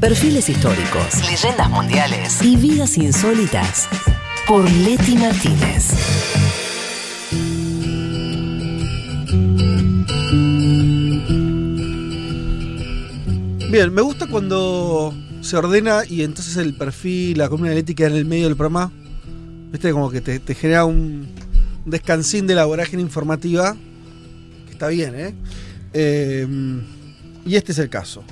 Perfiles históricos, leyendas mundiales y vidas insólitas por Leti Martínez. Bien, me gusta cuando se ordena y entonces el perfil, la columna analítica en el medio del programa, viste, como que te, te genera un, un descansín de la vorágine informativa, que está bien, ¿eh? Eh, y este es el caso.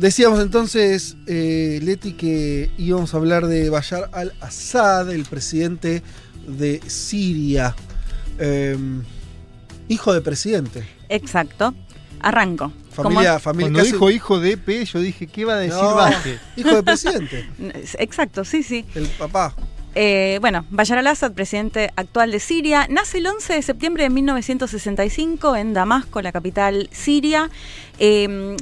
Decíamos entonces, eh, Leti, que íbamos a hablar de Bashar al-Assad, el presidente de Siria. Eh, hijo de presidente. Exacto. Arranco. Familia, familia Cuando casi- dijo hijo de P, yo dije, ¿qué va a decir No, hijo de presidente, Exacto, sí, sí. el papá. Eh, bueno, Bashar al-Assad, presidente actual de Siria, nace el 11 de septiembre de 1965 en Damasco, la capital siria. Eh,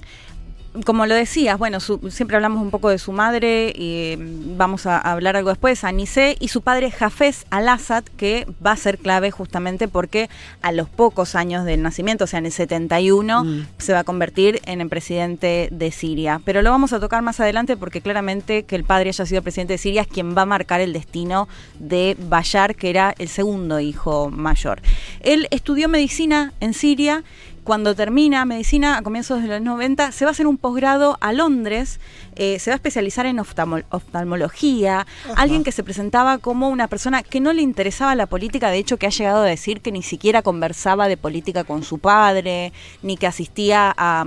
como lo decías, bueno, su- siempre hablamos un poco de su madre, y eh, vamos a hablar algo después, Anise, y su padre Hafez al-Assad, que va a ser clave justamente porque a los pocos años del nacimiento, o sea, en el 71, Mm. se va a convertir en el presidente de Siria. Pero lo vamos a tocar más adelante porque claramente que el padre haya sido presidente de Siria es quien va a marcar el destino de Bayar, que era el segundo hijo mayor. Él estudió medicina en Siria. Cuando termina medicina a comienzos de los 90, se va a hacer un posgrado a Londres, eh, se va a especializar en oftalmo- oftalmología, alguien que se presentaba como una persona que no le interesaba la política, de hecho que ha llegado a decir que ni siquiera conversaba de política con su padre, ni que asistía a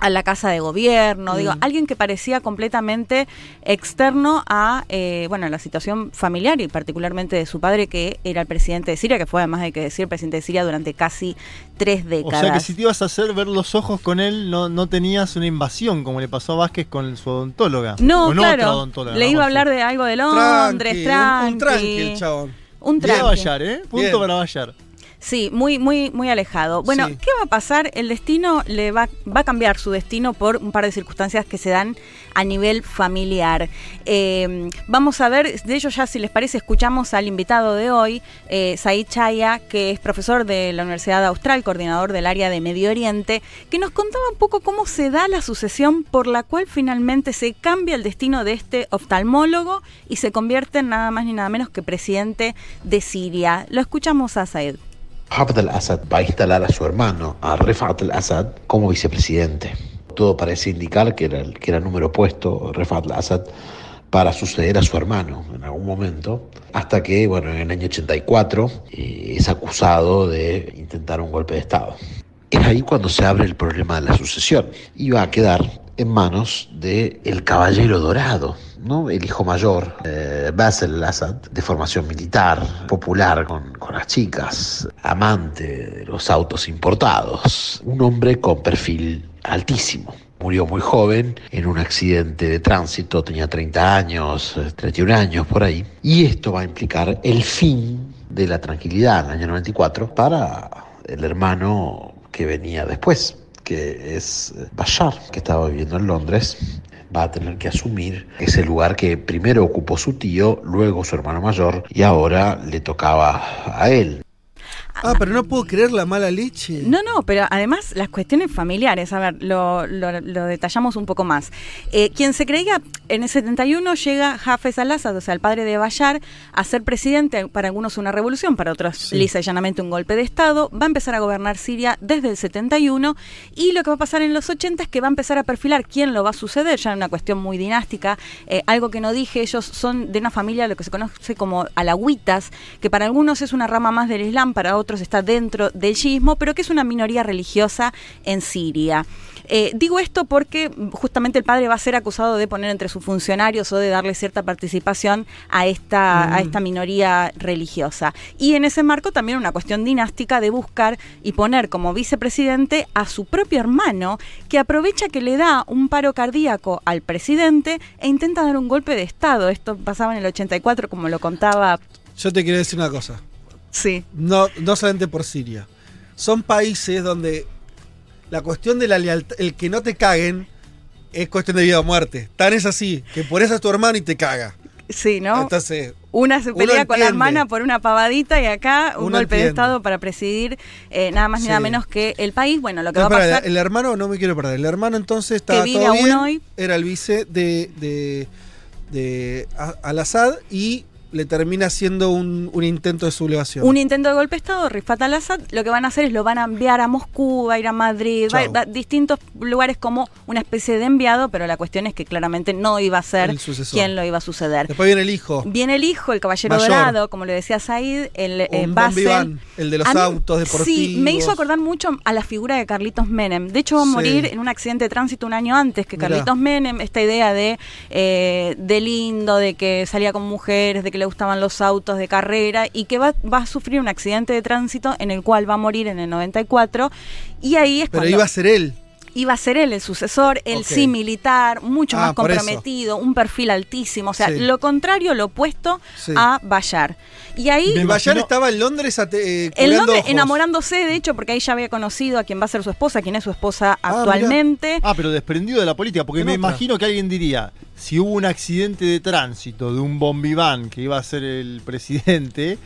a la casa de gobierno, digo, alguien que parecía completamente externo a eh, bueno, la situación familiar y particularmente de su padre que era el presidente de Siria, que fue además hay que decir presidente de Siria durante casi tres O décadas. sea que si te ibas a hacer ver los ojos con él, no, no tenías una invasión, como le pasó a Vázquez con su odontóloga. no, Con otra claro, odontóloga, le iba a hablar de algo de Londres, Tranqui, tranqui, un, un tranqui el chabón. un tranqui. Bayar, ¿eh? Punto Bien. para Bayar. Sí, muy, muy, muy alejado. Bueno, Sí. ¿qué va a pasar? El destino le va, va a cambiar su destino por un par de circunstancias que se dan a nivel familiar. Eh, vamos a ver, de ello ya si les parece, escuchamos al invitado de hoy, eh, Said Chaya, que es profesor de la Universidad Austral, coordinador del área de Medio Oriente, que nos contaba un poco cómo se da la sucesión por la cual finalmente se cambia el destino de este oftalmólogo y se convierte en nada más ni nada menos que presidente de Siria. Lo escuchamos a Said. Hafez al-Assad va a instalar a su hermano, a Refat al-Assad, como vicepresidente. Todo parece indicar que era el que era número opuesto, Refat al-Assad, para suceder a su hermano en algún momento, hasta que, bueno, en el año 84 eh, es acusado de intentar un golpe de Estado. Es ahí cuando se abre el problema de la sucesión y va a quedar en manos de el caballero dorado, ¿no? El hijo mayor, eh, Basel al-Assad, de formación militar, popular con, con las chicas, amante de los autos importados, un hombre con perfil altísimo. Murió muy joven en un accidente de tránsito, tenía 30 años, eh, 31 años por ahí, y esto va a implicar el fin de la tranquilidad en el año 94 para el hermano que venía después, que es eh, Bashar, que estaba viviendo en Londres, va a tener que asumir ese lugar que primero ocupó su tío, luego su hermano mayor y ahora le tocaba a él. Ah, pero no puedo creer la mala leche. No, no, pero además las cuestiones familiares, a ver, lo, lo- lo detallamos un poco más. Eh, quien se creía, en el 71 llega Hafez al-Assad, o sea, el padre de Bayar, a ser presidente, para algunos una revolución, para otros Sí. lisa y llanamente un golpe de Estado, va a empezar a gobernar Siria desde el 71 y lo que va a pasar en los 80 es que va a empezar a perfilar quién lo va a suceder, ya en una cuestión muy dinástica, eh, algo que no dije, ellos son de una familia, lo que se conoce como alawitas, que para algunos es una rama más del Islam, para otros está dentro del shiismo, pero que es una minoría religiosa en Siria. Eh, digo esto porque justamente el padre va a ser acusado de poner entre sus funcionarios o de darle cierta participación a esta, a esta minoría religiosa. Y en ese marco también una cuestión dinástica de buscar y poner como vicepresidente a su propio hermano, que aprovecha que le da un paro cardíaco al presidente e intenta dar un golpe de Estado. Esto pasaba en el 84, como lo contaba. Yo te quiero decir una cosa. Sí. No, no solamente por Siria. Son países donde la cuestión de la lealtad, el que no te caguen, es cuestión de vida o muerte. Tan es así, que por eso es tu hermano y te caga. Sí, ¿no? Entonces, Una se pelea con la hermana por una pavadita y acá un Uno golpe de. Estado para presidir eh, nada más ni nada menos que el país. Bueno, lo que No, va a pasar... el hermano, no me quiero perder. El hermano entonces estaba vive todo aún bien, hoy. Era el vice de, de, de Al-Assad y le termina haciendo un, un intento de sublevación. Un intento de golpe de Estado, Rifat al-Assad, lo que van a hacer es lo van a enviar a Moscú, va a ir a Madrid, va, Chau. va a distintos lugares como una especie de enviado, pero la cuestión es que claramente no iba a ser quien lo iba a suceder. Después viene el hijo. Viene el hijo, el caballero Mayor. dorado, como le decía Said, el eh, Basel. El de los mí- autos deportivos. Sí, me hizo acordar mucho a la figura de Carlitos Menem. De hecho, va a Sí. morir en un accidente de tránsito un año antes que Mirá. Carlitos Menem. Esta idea de, eh, de lindo, de que salía con mujeres, de que le gustaban los autos de carrera y que va, va a sufrir un accidente de tránsito en el cual va a morir en el 94. Y ahí es Pero cuando iba a ser él. Iba a ser él el sucesor, él sí militar, mucho Ah, más comprometido, un perfil altísimo, o sea, Sí. lo contrario, lo opuesto Sí. a Bayar. Y ahí Y Bayar estaba en Londres eh, nombre ojos. enamorándose, de hecho, porque ahí ya había conocido a quien va a ser su esposa, quien es su esposa Ah, actualmente. Ah, pero desprendido de la política, porque En me otra. imagino que alguien diría, si hubo un accidente de tránsito de un bombiván que iba a ser el presidente,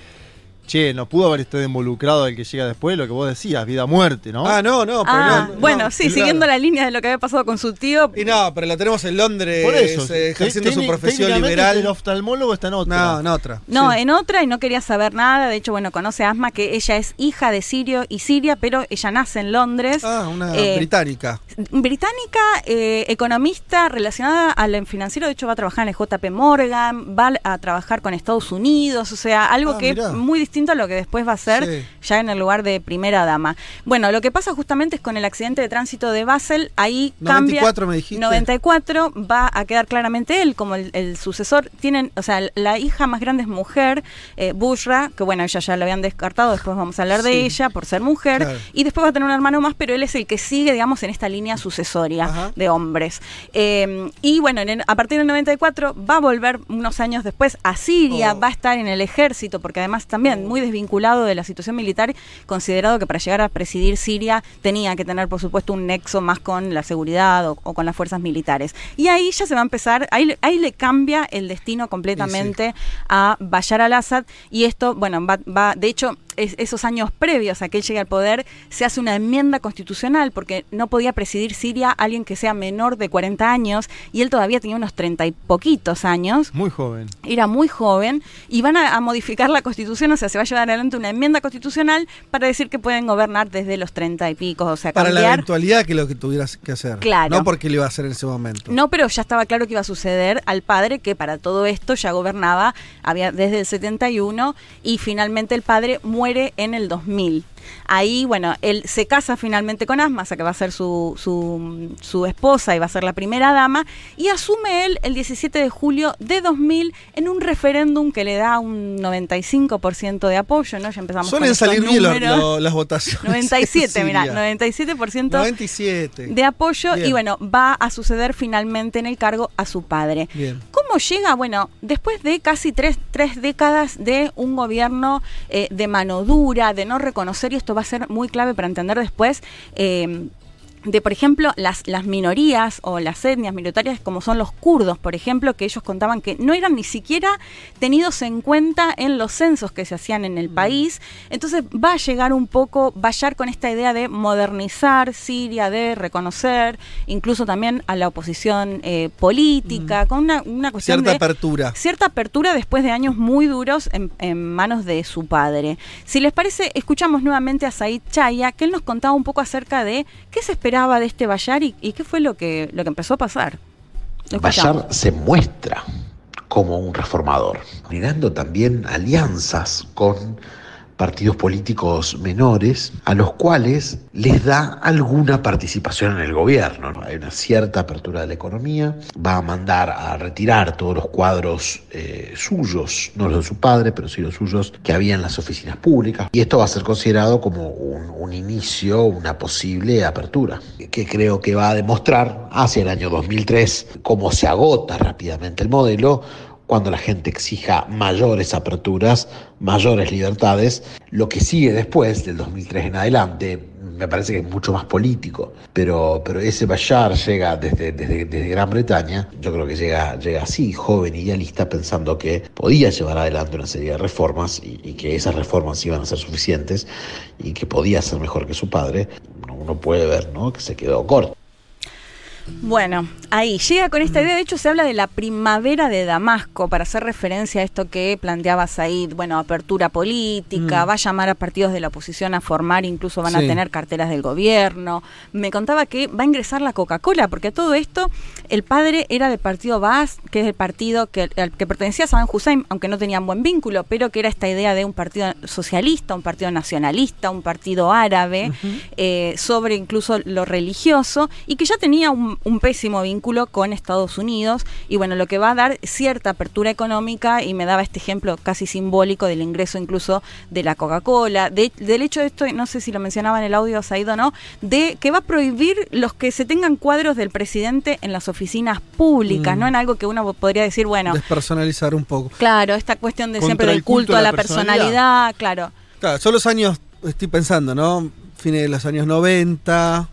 che, no pudo haber estado involucrado el que llega después, lo que vos decías, vida o muerte, ¿no? Ah, no, no, pero Ah, no, no, bueno, sí, claro. siguiendo la línea de lo que había pasado con su tío. Y no, pero la tenemos en Londres Por eso, eh, ejerciendo su profesión liberal. El oftalmólogo está en otra. No, en otra. No, Sí. en otra y no quería saber nada. De hecho, bueno, conoce a Asma, que ella es hija de Sirio y Siria, pero ella nace en Londres. Ah, una Eh, británica. británica, eh, economista relacionada al financiero, de hecho va a trabajar en el JP Morgan, va a trabajar con Estados Unidos, o sea, algo Ah, que mirá. es muy distinto a lo que después va a ser Sí. ya en el lugar de primera dama. Bueno, lo que pasa justamente es con el accidente de tránsito de Basel, ahí 94 cambia. me dijiste. 94 va a quedar claramente él como el, el sucesor. Tienen, o sea, la hija más grande es mujer, eh, Bushra, que bueno, ella ya lo habían descartado, después vamos a hablar de ella por ser mujer, Claro. y después va a tener un hermano más, pero él es el que sigue, digamos, en esta línea sucesoria Ajá. de hombres. Eh, y bueno, en a partir del 94 va a volver unos años después a Siria, Oh. va a estar en el ejército, porque además también muy desvinculado de la situación militar, considerado que para llegar a presidir Siria tenía que tener, por supuesto, un nexo más con la seguridad o, o con las fuerzas militares. Y ahí ya se va a empezar, ahí, ahí le cambia el destino completamente a Bashar al-Assad y esto, bueno, va, va de hecho, es- esos años previos a que él llegue al poder, se hace una enmienda constitucional porque no podía presidir Siria alguien que sea menor de 40 años y él todavía tenía unos 30 y poquitos años Muy joven. era muy joven y van a, a modificar la constitución, o sea, se va a llevar adelante una enmienda constitucional para decir que pueden gobernar desde los 30 y pico, o sea, Para la eventualidad que lo que tuvieras que hacer. Claro. No porque lo iba a hacer en ese momento. No, pero ya estaba claro que iba a suceder al padre que para todo esto ya gobernaba había desde el 71 y finalmente el padre muere en el 2000. Ahí, bueno, él se casa finalmente con Asma, o sea que va a ser su, su, su esposa y va a ser la primera dama, y asume él el 17 de julio de 2000 en un referéndum que le da un 95% de apoyo, ¿no? Ya empezamos Suelen con salir bien lo- las votaciones. 97, en mira, Siria. 97% 97. de apoyo y bueno, va a suceder finalmente en el cargo a su padre. Bien. ¿Cómo llega? Bueno, después de casi tres, tres décadas de un gobierno eh, de mano dura, de no reconocer, y esto va a ser muy clave para entender después, eh, de, por ejemplo, las, las minorías o las etnias minoritarias como son los kurdos, por ejemplo, que ellos contaban que no eran ni siquiera tenidos en cuenta en los censos que se hacían en el país. Entonces va a llegar un poco, va a llegar con esta idea de modernizar Siria, de reconocer incluso también a la oposición eh, política, con una, una cuestión Cierta de apertura. cierta apertura después de años muy duros en, en manos de su padre. Si les parece, escuchamos nuevamente a Said Chaya, que él nos contaba un poco acerca de qué se esperaba de este Bayar y, y qué fue lo que, lo que empezó a pasar. Bashar se muestra como un reformador, generando también alianzas con partidos políticos menores a los cuales les da alguna participación en el gobierno. ¿no? Hay una cierta apertura de la economía, va a mandar a retirar todos los cuadros eh, suyos, no los de su padre, pero sí los suyos que había en las oficinas públicas. Y esto va a ser considerado como un, un inicio, una posible apertura, que creo que va a demostrar hacia el año 2003 cómo se agota rápidamente el modelo cuando la gente exija mayores aperturas, mayores libertades, lo que sigue después, del 2003 en adelante, me parece que es mucho más político. Pero, pero ese Bashar llega desde, desde, desde Gran Bretaña, yo creo que llega, llega así, joven y ya lista, pensando que podía llevar adelante una serie de reformas y, y que esas reformas iban a ser suficientes y que podía ser mejor que su padre. Uno puede ver ¿no? que se quedó corto. Bueno, ahí llega con esta idea. De hecho, se habla de la primavera de Damasco para hacer referencia a esto que planteaba Said. Bueno, apertura política, Mm. va a llamar a partidos de la oposición a formar, incluso van a tener carteras del gobierno. Me contaba que va a ingresar la Coca-Cola, porque a todo esto el padre era del partido Baas, que es el partido que, al que pertenecía a Saddam Hussein, aunque no tenían buen vínculo, pero que era esta idea de un partido socialista, un partido nacionalista, un partido árabe, eh, sobre incluso lo religioso, y que ya tenía un, un pésimo vínculo con Estados Unidos, y bueno, lo que va a dar cierta apertura económica, y me daba este ejemplo casi simbólico del ingreso incluso de la Coca-Cola, de- del hecho de esto, no sé si lo mencionaba en el audio Said o no, de que va a prohibir los que se tengan cuadros del presidente en las oficinas públicas, Mm. no en algo que uno podría decir, bueno, Despersonalizar un poco. claro, esta cuestión de Contra siempre el del culto, culto a la la personalidad, claro. Claro, son los años, estoy pensando, ¿no? Fines de los años 90,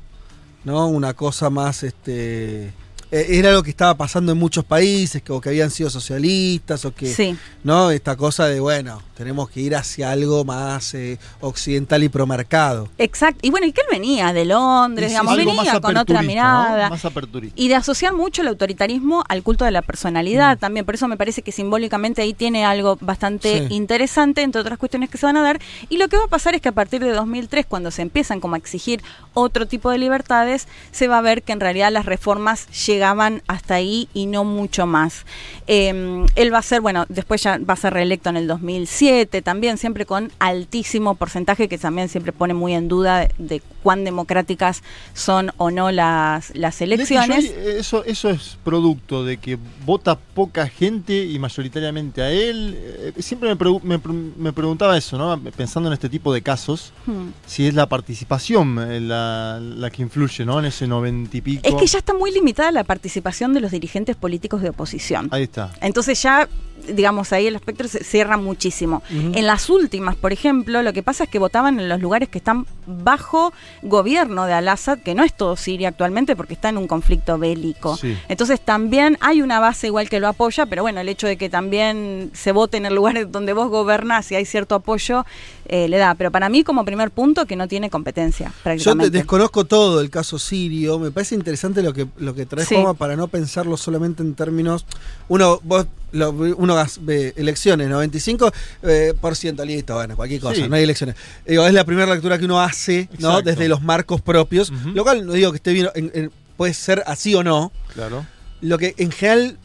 ¿no? Una cosa más, este... eh, Era lo que estaba pasando en muchos países, que, o que habían sido socialistas, o que, Sí. ¿no? Esta cosa de, bueno, tenemos que ir hacia algo más eh, occidental y promercado. Exacto. Y bueno, y que él venía de Londres, Y digamos, algo venía con otra mirada. ¿no? Más aperturista. Y de asociar mucho el autoritarismo al culto de la Mm. personalidad también. Por eso me parece que simbólicamente ahí tiene algo bastante Sí. interesante, entre otras cuestiones que se van a dar. Y lo que va a pasar es que a partir de 2003, cuando se empiezan como a exigir otro tipo de libertades, se va a ver que en realidad las reformas llegaban hasta ahí y no mucho más. Eh, él va a ser, bueno, después ya va a ser reelecto en el 2007, también siempre con altísimo porcentaje, que también siempre pone muy en duda de, de cuán democráticas son o no las, las elecciones. eh, eso, eso es producto de que vota poca gente y mayoritariamente a él. Eh, Siempre me, pregu- me me preguntaba eso, ¿no? Pensando en este tipo de casos, Hmm. si es la participación eh, la, la que influye, ¿no? En ese noventa y pico. Es que ya está muy limitada la participación de los dirigentes políticos de oposición. Ahí está. Entonces ya, digamos, ahí el espectro se cierra muchísimo. En las últimas, por ejemplo, lo que pasa es que votaban en los lugares que están bajo gobierno de Al-Assad, que no es todo Siria actualmente porque está en un conflicto bélico. Sí. Entonces también hay una base igual que lo apoya, pero bueno, el hecho de que también se vote en el lugar donde vos gobernás y hay cierto apoyo, eh, le da. Pero para mí como primer punto que no tiene competencia Yo te prácticamente. desconozco todo el caso sirio. Me parece interesante lo que, lo que trae Sí. Juanma para no pensarlo solamente en términos. Uno, vos, lo- uno gas- ve elecciones, 95%, eh, por ciento, listo, bueno, cualquier cosa, Sí. no hay elecciones. Digo, es la primera lectura que uno hace, ¿no? Desde los marcos propios. Ujú. Lo cual no digo que esté bien, en- en- puede ser así o no. Claro. Lo que en general,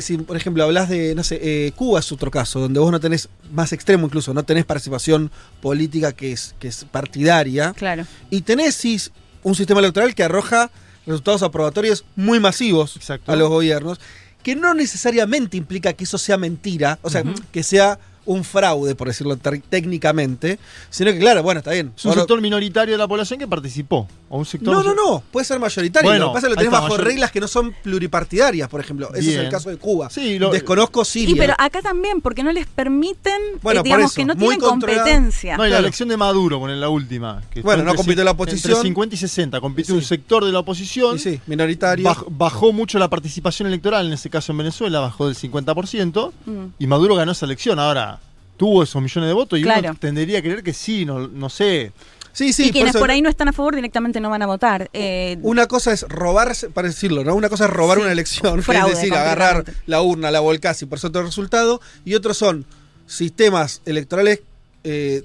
si por ejemplo hablas de, no sé, eh, Cuba es otro caso, donde vos no tenés, más extremo incluso, no tenés participación política que es, que es partidaria. Claro. Y tenés sí, un sistema electoral que arroja resultados aprobatorios muy masivos Exacto. a los gobiernos, que no necesariamente implica que eso sea mentira, o sea, que sea un fraude, por decirlo técnicamente, sino que, claro, bueno, está bien. Es un Ahora- sector minoritario de la población que participó. O un sector no, no, no, puede ser mayoritario. Bueno, lo que pasa es que lo tenés bajo mayor- reglas que no son pluripartidarias, por ejemplo. Ese es el caso de Cuba. Sí, lo- Desconozco Siria. Y pero acá también, porque no les permiten, Bueno, eh, digamos eso, que no muy tienen competencia. No, y la elección de Maduro, con la última. que Bueno, no compitió la oposición. Entre 50 y 60. Compitió Sí. un sector de la oposición. Y sí, minoritario. Baj- bajó mucho la participación electoral, en ese caso en Venezuela, bajó del 50%. Mm. Y Maduro ganó esa elección. Ahora, tuvo esos millones de votos y Claro. uno tendería a creer que sí, no, no sé. sí, sí, y quienes eso- por ahí no están a favor directamente no van a votar. Eh, Una cosa es robarse, para decirlo, ¿no? Una cosa es robar Sí, una elección, fraude, es decir, agarrar la urna, la volcás y por eso otro resultado. Y otros son sistemas electorales eh,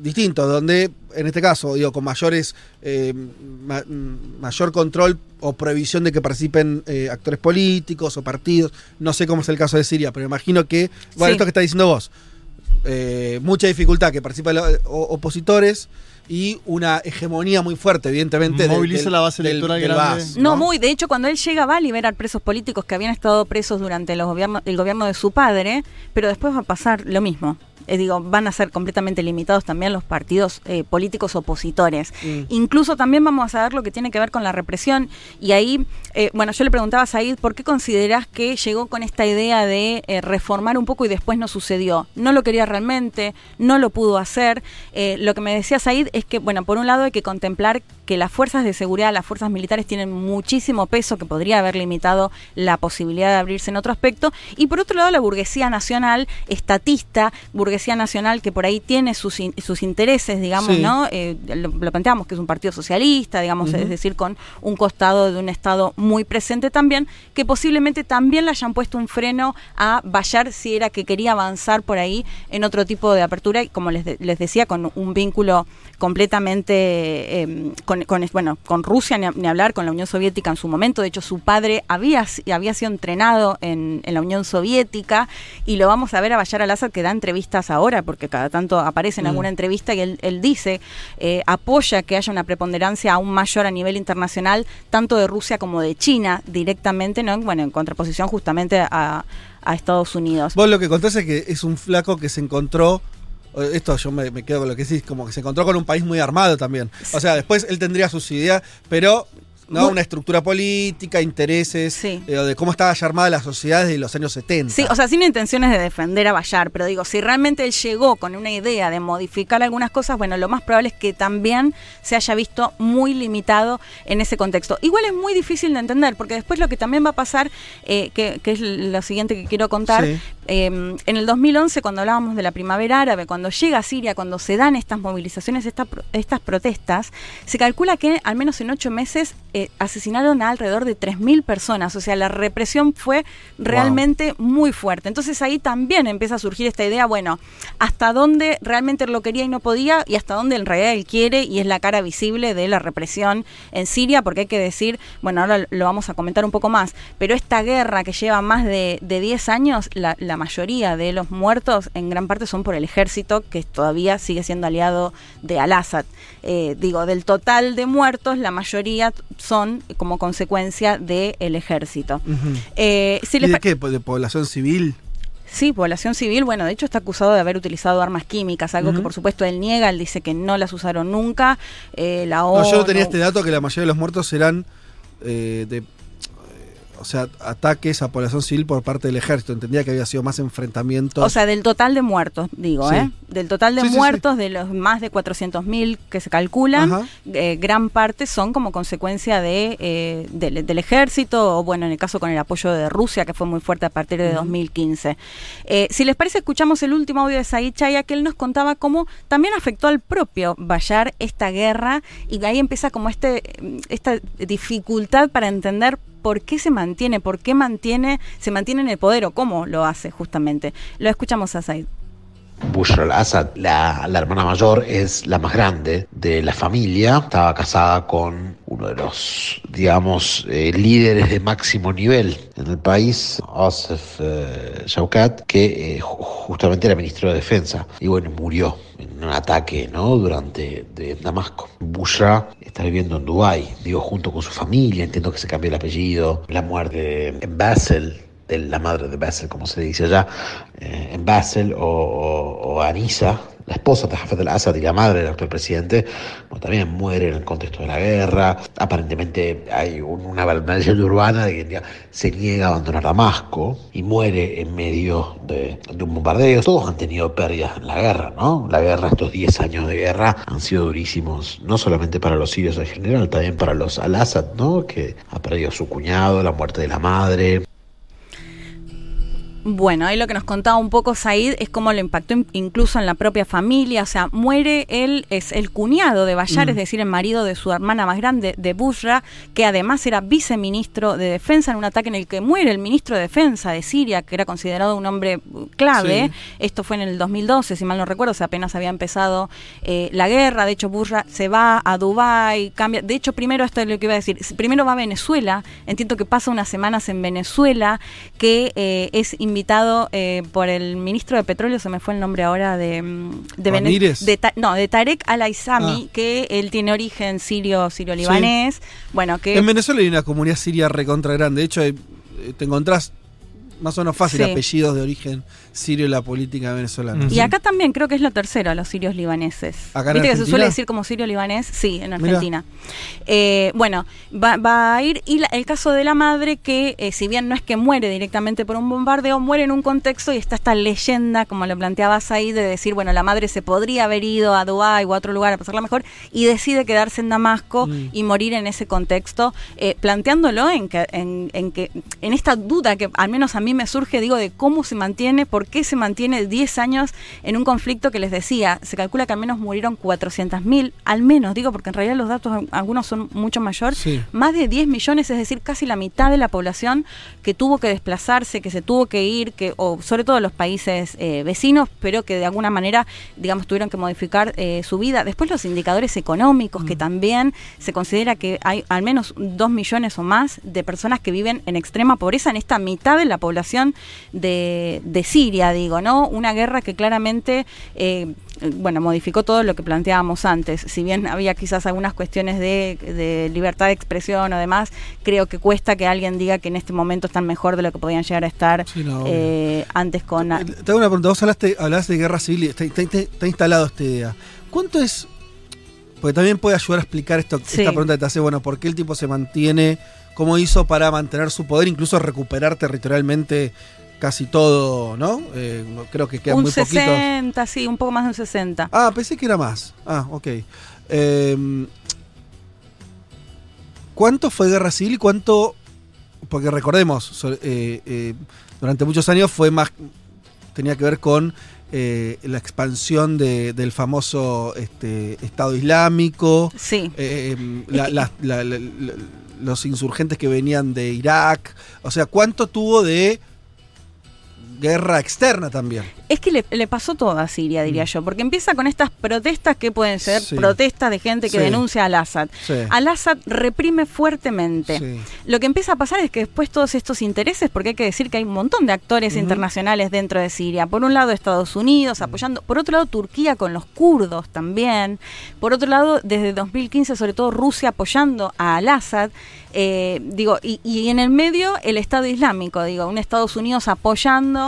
distintos, donde, en este caso, digo, con mayores eh, ma- mayor control o prohibición de que participen eh, actores políticos o partidos. No sé cómo es el caso de Siria, pero imagino que, bueno, Sí. esto que está diciendo vos, eh, mucha dificultad que participen los eh, opositores y una hegemonía muy fuerte, evidentemente. del- Moviliza del- la base del- electoral del grande. BAS, no, muy. De hecho, cuando él llega va a liberar presos políticos que habían estado presos durante los gobiernos, el gobierno de su padre, pero después va a pasar lo mismo. Eh, digo, van a ser completamente limitados también los partidos eh, políticos opositores. Mm. Incluso también vamos a ver lo que tiene que ver con la represión. Y ahí, eh, bueno, yo le preguntaba a Said, ¿por qué consideras que llegó con esta idea de reformar un poco y después no sucedió? No lo quería realmente, no lo pudo hacer. lo que me decía Said es que, bueno, por un lado hay que contemplar que las fuerzas de seguridad, las fuerzas militares tienen muchísimo peso que podría haber limitado la posibilidad de abrirse en otro aspecto. Y por otro lado, la burguesía nacional, estatista, burguesía nacional que por ahí tiene sus, sus intereses, digamos, ¿no? Eh, lo, planteamos que es un partido socialista, digamos, es decir, con un costado de un Estado muy presente también, que posiblemente también le hayan puesto un freno a Bayar si era que quería avanzar por ahí en otro tipo de apertura y como les, les decía, con un vínculo completamente em, con, bueno, con Rusia ni, hablar, con la Unión Soviética en su momento. De hecho, su padre había, había sido entrenado en, la Unión Soviética y lo vamos a ver a Bayar al-Assad que da entrevistas ahora, porque cada tanto aparece en mm. alguna entrevista y él, dice, eh, apoya que haya una preponderancia aún mayor a nivel internacional, tanto de Rusia como de China directamente, ¿no? bueno, en contraposición justamente a, a Estados Unidos. Vos lo que contás es que es un flaco que se encontró esto yo me, quedo con lo que decís, como que se encontró con un país muy armado también. O sea, después él tendría sus ideas, pero ¿no? Una estructura política, intereses, eh, de cómo estaba ya armada la sociedad desde los años 70. Sí, o sea, sin intenciones de defender a Bayar, pero digo, si realmente él llegó con una idea de modificar algunas cosas, bueno, lo más probable es que también se haya visto muy limitado en ese contexto. Igual es muy difícil de entender, porque después lo que también va a pasar, eh, que, es lo siguiente que quiero contar, em, en el 2011, cuando hablábamos de la primavera árabe, cuando llega a Siria, cuando se dan estas movilizaciones, estas protestas, se calcula que al menos en ocho meses eh, asesinaron a alrededor de 3.000 personas. O sea, la represión fue realmente muy fuerte. Entonces ahí también empieza a surgir esta idea, bueno, hasta dónde realmente lo quería y no podía y hasta dónde en realidad él quiere y es la cara visible de la represión en Siria, porque hay que decir, bueno, ahora lo vamos a comentar un poco más, pero esta guerra que lleva más de, 10 años, la, mayoría de los muertos en gran parte son por el ejército, que todavía sigue siendo aliado de Al-Assad. Eh, digo, del total de muertos, la mayoría son como consecuencia del ejército. Eh, ¿Y de qué? ¿De población civil? Sí, población civil, bueno, de hecho está acusado de haber utilizado armas químicas, algo que por supuesto él niega, él dice que no las usaron nunca. Eh, la no, yo no tenía este dato que la mayoría de los muertos eran eh, de o sea, ataques a población civil por parte del ejército. Entendía que había sido más enfrentamientos. O sea, del total de muertos, digo, ¿eh? Del total de muertos, de los más de 400.000 que se calculan, eh, gran parte son como consecuencia de, eh, del, ejército, o bueno, en el caso con el apoyo de Rusia, que fue muy fuerte a partir de 2015. Eh, si les parece, escuchamos el último audio de Said Chaya, que él nos contaba cómo también afectó al propio Bayar esta guerra, y ahí empieza como este, esta dificultad para entender por qué se mantiene, por qué mantiene, se mantiene en el poder o cómo lo hace justamente. Lo escuchamos a Said. Bushra al-Assad, la, hermana mayor, es la más grande de la familia. Estaba casada con uno de los, digamos, eh, líderes de máximo nivel en el país, Asif eh, Shaukat, que eh, justamente era ministro de Defensa. Y bueno, murió en un ataque ¿no? durante de Damasco. Bushra está viviendo en Dubái, digo, junto con su familia. Entiendo que se cambió el apellido. La muerte en Basel de la madre de Basel, como se dice allá, eh, en Basel, o, Anisa, la esposa de Hafez al-Assad y la madre del actual presidente, también muere en el contexto de la guerra. Aparentemente hay una leyenda urbana de que se niega a abandonar Damasco y muere en medio de, un bombardeo. Todos han tenido pérdidas en la guerra, ¿no? La guerra, estos 10 años de guerra, han sido durísimos, no solamente para los sirios en general, también para los al-Assad, ¿no? Que ha perdido a su cuñado, la muerte de la madre. Bueno, ahí lo que nos contaba un poco Said es cómo lo impactó incluso en la propia familia. O sea, muere él, es el cuñado de Bayar, mm. es decir, el marido de su hermana más grande, de Bushra, que además era viceministro de Defensa en un ataque en el que muere el ministro de Defensa de Siria, que era considerado un hombre clave. Esto fue en el 2012, si mal no recuerdo, o sea, apenas había empezado eh, la guerra. De hecho, Bushra se va a Dubái, cambia. De hecho, primero, esto es lo que iba a decir, primero va a Venezuela. Entiendo que pasa unas semanas en Venezuela, que eh, es invitado eh, por el ministro de Petróleo, se me fue el nombre ahora de, mm, de, no, de Tarek Al-Aizami, ah. que él tiene origen sirio, sirio-libanés. Bueno, que en Venezuela hay una comunidad siria recontra grande. De hecho, eh, te encontrás más o menos fácil Sí. apellidos de origen sirio la política venezolana. Mm. Y acá también creo que es lo tercero, los sirios libaneses. ¿Acá Viste que se suele decir como sirio libanés, sí, en. Argentina. Eh, bueno, va, va a ir. Y la- el caso de la madre, que eh, si bien no es que muere directamente por un bombardeo, muere en un contexto y está esta leyenda, como lo planteabas ahí, de decir, bueno, la madre se podría haber ido a Dubái o a otro lugar a pasarla mejor y decide quedarse en Damasco Mm. y morir en ese contexto, eh, planteándolo en que, en, en que, en esta duda que al menos a mí me surge, digo, de cómo se mantiene, por qué se mantiene 10 años en un conflicto que les decía, se calcula que al menos murieron 400.000, al menos, digo, porque en realidad los datos algunos son mucho mayor, Sí. más de 10 millones, es decir, casi la mitad de la población que tuvo que desplazarse, que se tuvo que ir, que o sobre todo los países eh, vecinos, pero que de alguna manera, digamos, tuvieron que modificar eh, su vida. Después los indicadores económicos, que también se considera que hay al menos 2 millones o más de personas que viven en extrema pobreza en esta mitad de la población de, de Siria, digo, ¿no? Una guerra que claramente... eh, bueno, modificó todo lo que planteábamos antes. Si bien había quizás algunas cuestiones de, de libertad de expresión o demás, creo que cuesta que alguien diga que en este momento están mejor de lo que podían llegar a estar Sí, no, obvio. eh, antes con... Te hago una pregunta. Vos hablaste, hablaste de guerra civil y está, está- está instalado esta idea. ¿Cuánto es? Porque también puede ayudar a explicar esto, Sí. esta pregunta que te hace, bueno, ¿por qué el tipo se mantiene? ¿Cómo hizo para mantener su poder, incluso recuperar territorialmente casi todo, ¿no? Eh, creo que quedan un muy poquitos. 60, sí, un poco más de un 60. Ah, pensé que era más. Ah, ok. Eh, ¿Cuánto fue guerra civil y cuánto.? Porque recordemos, so- eh, eh, durante muchos años fue más. tenía que ver con eh, la expansión de- del famoso este, Estado Islámico. Sí. eh, la- la- la- los insurgentes que venían de Irak. O sea, ¿cuánto tuvo de guerra externa también? Es que le, le pasó todo a Siria, diría yo, porque empieza con estas protestas que pueden ser Mm. Sí. protestas de gente que Sí. denuncia al Assad. Sí. Al Assad reprime fuertemente. Lo que empieza a pasar es que después todos estos intereses, porque hay que decir que hay un montón de actores internacionales dentro de Siria. Por un lado Estados Unidos apoyando, por otro lado Turquía con los kurdos también, por otro lado desde 2015 sobre todo Rusia apoyando a Al-Assad, eh, digo, y, y en el medio el Estado Islámico, digo, un Estados Unidos apoyando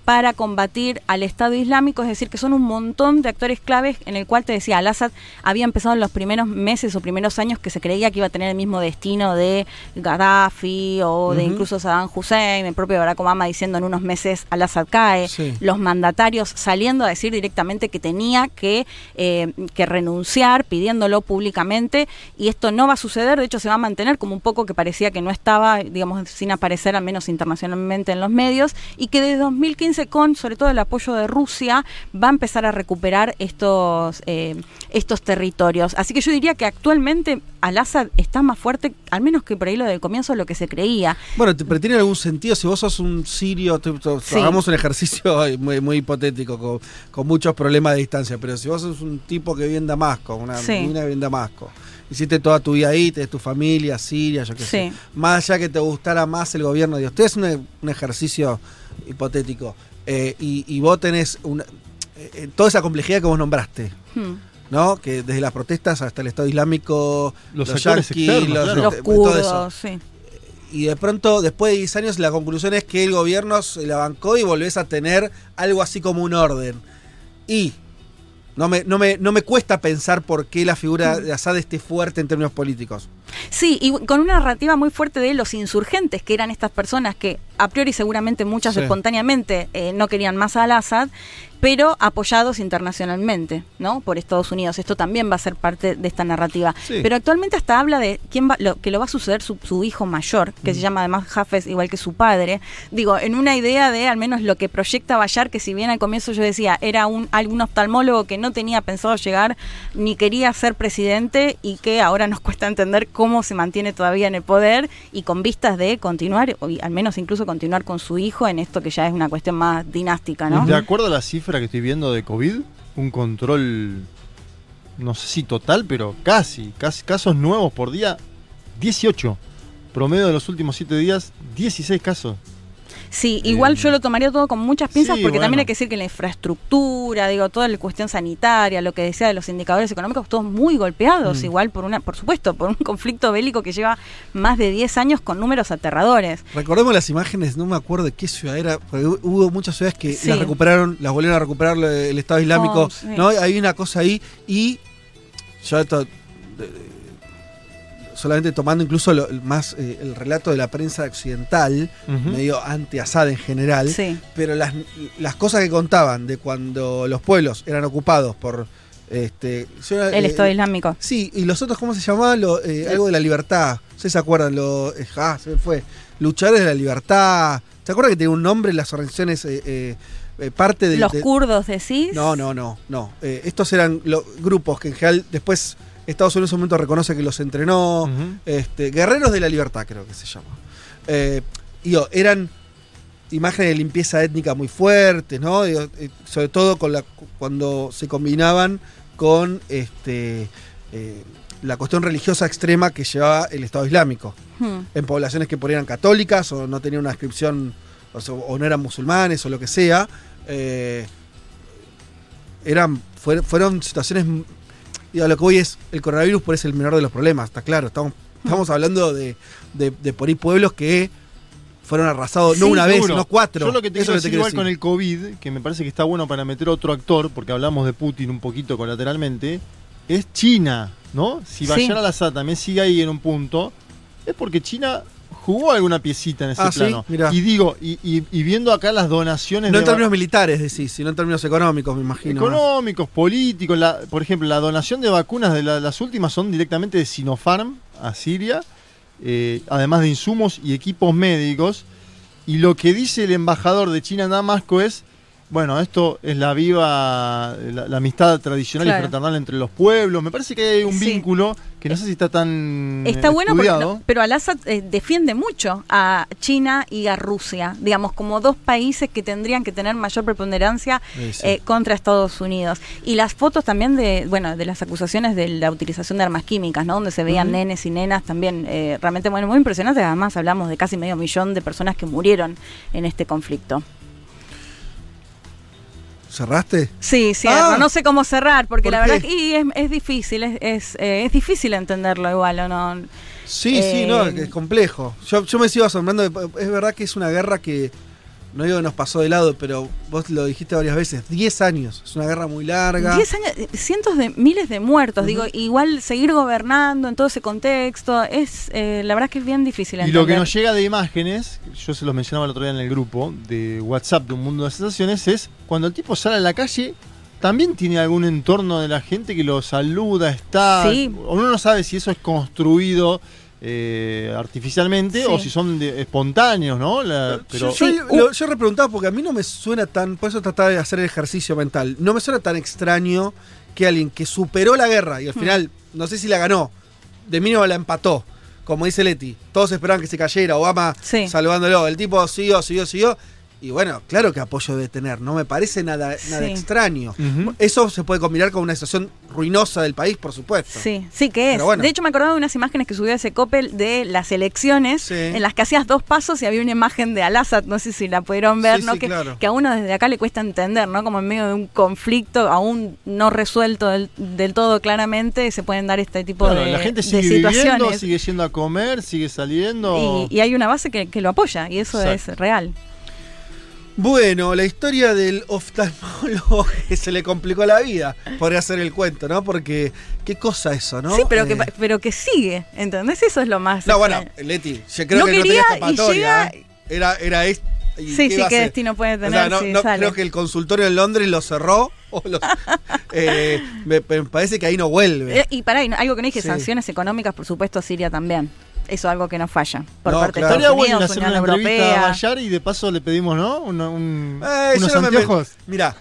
para combatir al Estado Islámico, es decir, que son un montón de actores claves en el cual te decía, Al-Assad había empezado en los primeros meses o primeros años que se creía que iba a tener el mismo destino de Gaddafi o de incluso Saddam Hussein, el propio Barack Obama diciendo en unos meses Al-Assad cae, Sí. los mandatarios saliendo a decir directamente que tenía que, eh, que renunciar, pidiéndolo públicamente, y esto no va a suceder, de hecho se va a mantener como un poco que parecía que no estaba, digamos, sin aparecer al menos internacionalmente en los medios, y que desde 2015 con, sobre todo el apoyo de Rusia, va a empezar a recuperar estos, eh, estos territorios. Así que yo diría que actualmente Al-Assad está más fuerte, al menos que por ahí lo del comienzo, lo que se creía. Bueno, pero tiene algún sentido si vos sos un sirio, te- te- Sí. hagamos un ejercicio muy, muy hipotético, con, con muchos problemas de distancia, pero si vos sos un tipo que vive en Damasco, una Sí. mina que vive en Damasco, hiciste toda tu vida ahí, tenés tu familia, Siria, yo qué sé, más allá que te gustara más el gobierno de Dios, es un, un ejercicio hipotético, eh, y, y vos tenés una, eh, toda esa complejidad que vos nombraste. Hmm. ¿No? Que desde las protestas hasta el Estado Islámico, Los los, yanquis, externos, los, claro. Los eh, todo eso. kurdos, sí. Y de pronto, después de 10 años, la conclusión es que el gobierno se la bancó y volvés a tener algo así como un orden. Y no me, no me, no me cuesta pensar por qué la figura de Assad esté fuerte en términos políticos. Sí, y con una narrativa muy fuerte de los insurgentes, que eran estas personas que a priori seguramente muchas Sí. espontáneamente eh, no querían más al Assad, pero apoyados internacionalmente, ¿no? Por Estados Unidos. Esto también va a ser parte de esta narrativa. Sí. Pero actualmente hasta habla de quién va, lo, que lo va a suceder su, su hijo mayor, que Mm. se llama además Hafez, igual que su padre. Digo, en una idea de al menos lo que proyecta Bayar, que si bien al comienzo yo decía, era un algún oftalmólogo que no tenía pensado llegar ni quería ser presidente y que ahora nos cuesta entender cómo se mantiene todavía en el poder y con vistas de continuar, o al menos incluso continuar con su hijo en esto que ya es una cuestión más dinástica, ¿no? De acuerdo a la que estoy viendo de COVID, un control, no sé si total, pero casi, casi casos nuevos por día, 18. Promedio de los últimos 7 días, 16 casos. Sí, igual Eh, yo lo tomaría todo con muchas pinzas sí, porque también hay que decir que la infraestructura, digo, toda la cuestión sanitaria, lo que decía de los indicadores económicos, todos muy golpeados, Mm. igual por una, por supuesto, por un conflicto bélico que lleva más de 10 años con números aterradores. Recordemos las imágenes, no me acuerdo de qué ciudad era, porque hu- hubo muchas ciudades que Sí. las recuperaron, las volvieron a recuperar el Estado Islámico, Oh, sí. ¿no? Hay una cosa ahí y yo esto, solamente tomando incluso lo- más eh, el relato de la prensa occidental, medio anti-Assad en general, Sí. pero las, las cosas que contaban de cuando los pueblos eran ocupados por este El eh, Estado Islámico. Sí, y los otros, ¿cómo se llamaban? Lo, eh, algo de la libertad. ¿Ustedes se acuerdan? Lo, eh, ah, se me fue. Luchadores de la libertad. ¿Se acuerdan que tenía un nombre en las organizaciones? eh, eh, eh, parte de. Los de- kurdos decís. No, no, no. no. Eh, estos eran lo- grupos que en general después Estados Unidos en un momento reconoce que los entrenó. Este, Guerreros de la libertad, creo que se llama. Eh, digo, eran imágenes de limpieza étnica muy fuertes, ¿no? Digo, eh, sobre todo con la, cuando se combinaban con este, eh, la cuestión religiosa extrema que llevaba el Estado Islámico. Hmm. En poblaciones que por ahí eran católicas o no tenían una inscripción o, no eran musulmanes o lo que sea. eh, eran, fuer- fueron situaciones. Digo, lo que hoy es el coronavirus, por es el menor de los problemas, está claro. Estamos, estamos hablando de, de, de por ahí pueblos que fueron arrasados no Sí, una vez, sino cuatro. Yo lo que te Eso quiero decir igual con el COVID, que me parece que está bueno para meter otro actor, porque hablamos de Putin un poquito colateralmente, es China, ¿no? Si Sí. Bashar al-Assad también sigue ahí en un punto, es porque China jugó alguna piecita en ese Ah, ¿sí? plano. Mirá. Y digo, y, y- y viendo acá las donaciones No en términos militares, decís, sino en términos económicos, me imagino. económicos, políticos, la- por ejemplo, la donación de vacunas de la- las últimas son directamente de Sinopharm a Siria, eh, además de insumos y equipos médicos. Y lo que dice el embajador de China en Damasco es, bueno, esto es la viva, la, la amistad tradicional Claro. y fraternal entre los pueblos. Me parece que hay un Sí. vínculo que no sé si está tan Está eh, bueno, porque no- pero Al-Assad eh, defiende mucho a China y a Rusia, digamos, como dos países que tendrían que tener mayor preponderancia Sí, sí. eh, contra Estados Unidos. Y las fotos también de, bueno, de las acusaciones de la utilización de armas químicas, ¿no? Donde se veían nenes y nenas también eh, realmente bueno, muy impresionantes. Además, hablamos de casi medio millón de personas que murieron en este conflicto. ¿Cerraste? Sí, cierro. Ah. no sé cómo cerrar, porque ¿Por la verdad que y es, es difícil, es, es, eh, es difícil entenderlo igual, ¿o no? Sí, Eh, sí, no, que es complejo. Yo, yo me sigo asombrando. de- Es verdad que es una guerra que, no digo que nos pasó de lado, pero vos lo dijiste varias veces, 10 años. Es una guerra muy larga. 10 años, eh, cientos de miles de muertos, digo, igual seguir gobernando en todo ese contexto, es eh, la verdad que es bien difícil Y lo que nos llega de imágenes, yo se los mencionaba el otro día en el grupo de WhatsApp de Un Mundo de Sensaciones, es cuando el tipo sale a la calle, también tiene algún entorno de la gente que lo saluda, está. Sí. Uno no sabe si eso es construido eh, artificialmente Sí. o si son de- espontáneos, ¿no? La- pero, yo, yo, lo- yo repreguntaba porque a mí no me suena tan. Por eso trataba de hacer el ejercicio mental. No me suena tan extraño que alguien que superó la guerra y al Hmm. final, no sé si la ganó, de mínimo la empató. Como dice Leti, todos esperaban que se cayera, Obama Sí. salvándolo. El tipo siguió, siguió, siguió. Y bueno, claro que apoyo debe tener, no me parece nada, nada Sí. extraño. Eso se puede combinar con una situación ruinosa del país, por supuesto. Sí, sí que es. Bueno. De hecho, me acordaba de unas imágenes que subió ese Coppel de las elecciones, Sí. en las que hacías dos pasos y había una imagen de Al-Assad, no sé si la pudieron ver, Sí, ¿no? sí, que, claro. que a uno desde acá le cuesta entender, ¿no? Como en medio de un conflicto aún no resuelto del, del todo claramente, se pueden dar este tipo Claro, de, la gente de sigue viviendo, sigue yendo a comer, sigue saliendo. y, y hay una base que, que lo apoya, y eso Exacto. es real. Bueno, la historia del oftalmólogo que se le complicó la vida, podría ser el cuento, ¿no? Porque qué cosa eso, ¿no? Sí, pero, Eh, que, pero que sigue, ¿entendés? Eso es lo más. No, bueno, extraño. Leti, yo creo No que no quería tenía y llega- ¿eh? Era, era esto. ¿y Sí, sí, qué hacer? destino puede O sea, tener no, no creo que el consultorio en Londres lo cerró. o lo- eh, me, me parece que ahí no vuelve. Eh, y para algo que no dije, Sí. sanciones económicas, por supuesto, a Siria también. Eso es algo que no falla. Por No, parte claro. de Estaría bueno hacer Unión una entrevista a Europea. Bayar y de paso le pedimos, ¿no? Un- Eh, unos yo no me anteojos. Mirá,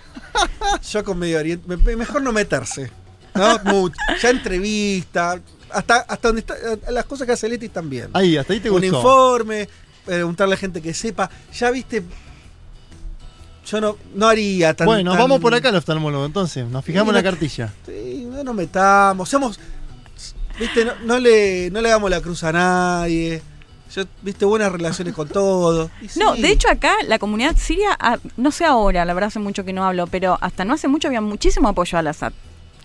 yo con Medio Oriente, me- me- mejor no meterse. ¿no? Ya entrevista, hasta, hasta donde está, eh, las cosas que hace Leti también. Ahí, hasta ahí te un gustó. informe, preguntarle a gente que sepa. Ya viste, yo no, no haría tan. Bueno, tan- vamos por acá al oftalmólogo, entonces. Nos fijamos en la cartilla. Sí, no nos metamos, seamos. Viste, no, no le, no le hagamos la cruz a nadie. Yo, viste, buenas relaciones con todo. No, de hecho acá la comunidad siria, ah, no sé ahora, la verdad hace mucho que no hablo, pero hasta no hace mucho había muchísimo apoyo al Assad.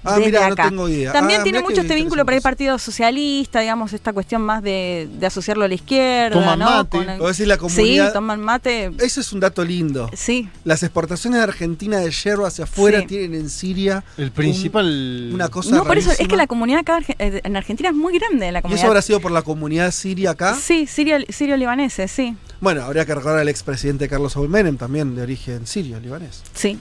Ah, mira, no tengo idea. También ah, tiene mucho este vínculo para el Partido Socialista, digamos, esta cuestión más de, asociarlo a la izquierda. Toman ¿no? mate. decir la comunidad... Sí, toman mate. Ese es un dato lindo. Sí. Las exportaciones de Argentina de hierro hacia afuera tienen en Siria... El principal... una cosa No, por eso es que la comunidad acá eh, en Argentina es muy grande. La comunidad. ¿Y eso habrá sido por la comunidad siria acá? Sí, sirio-libanese, sí. Bueno, habría que recordar al expresidente Carlos Menem, también de origen sirio-libanés. Sí.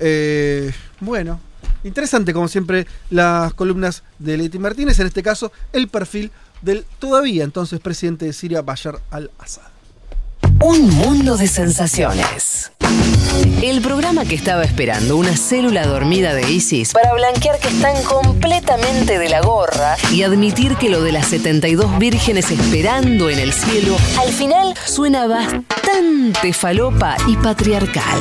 Eh, bueno, Interesante, como siempre, las columnas de Leti Martínez, en este caso, el perfil del todavía entonces presidente de Siria, Bashar al-Assad. Un mundo de sensaciones. El programa que estaba esperando una célula dormida de ISIS para blanquear que están completamente de la gorra y admitir que lo de las 72 vírgenes esperando en el cielo al final suena bastante falopa y patriarcal.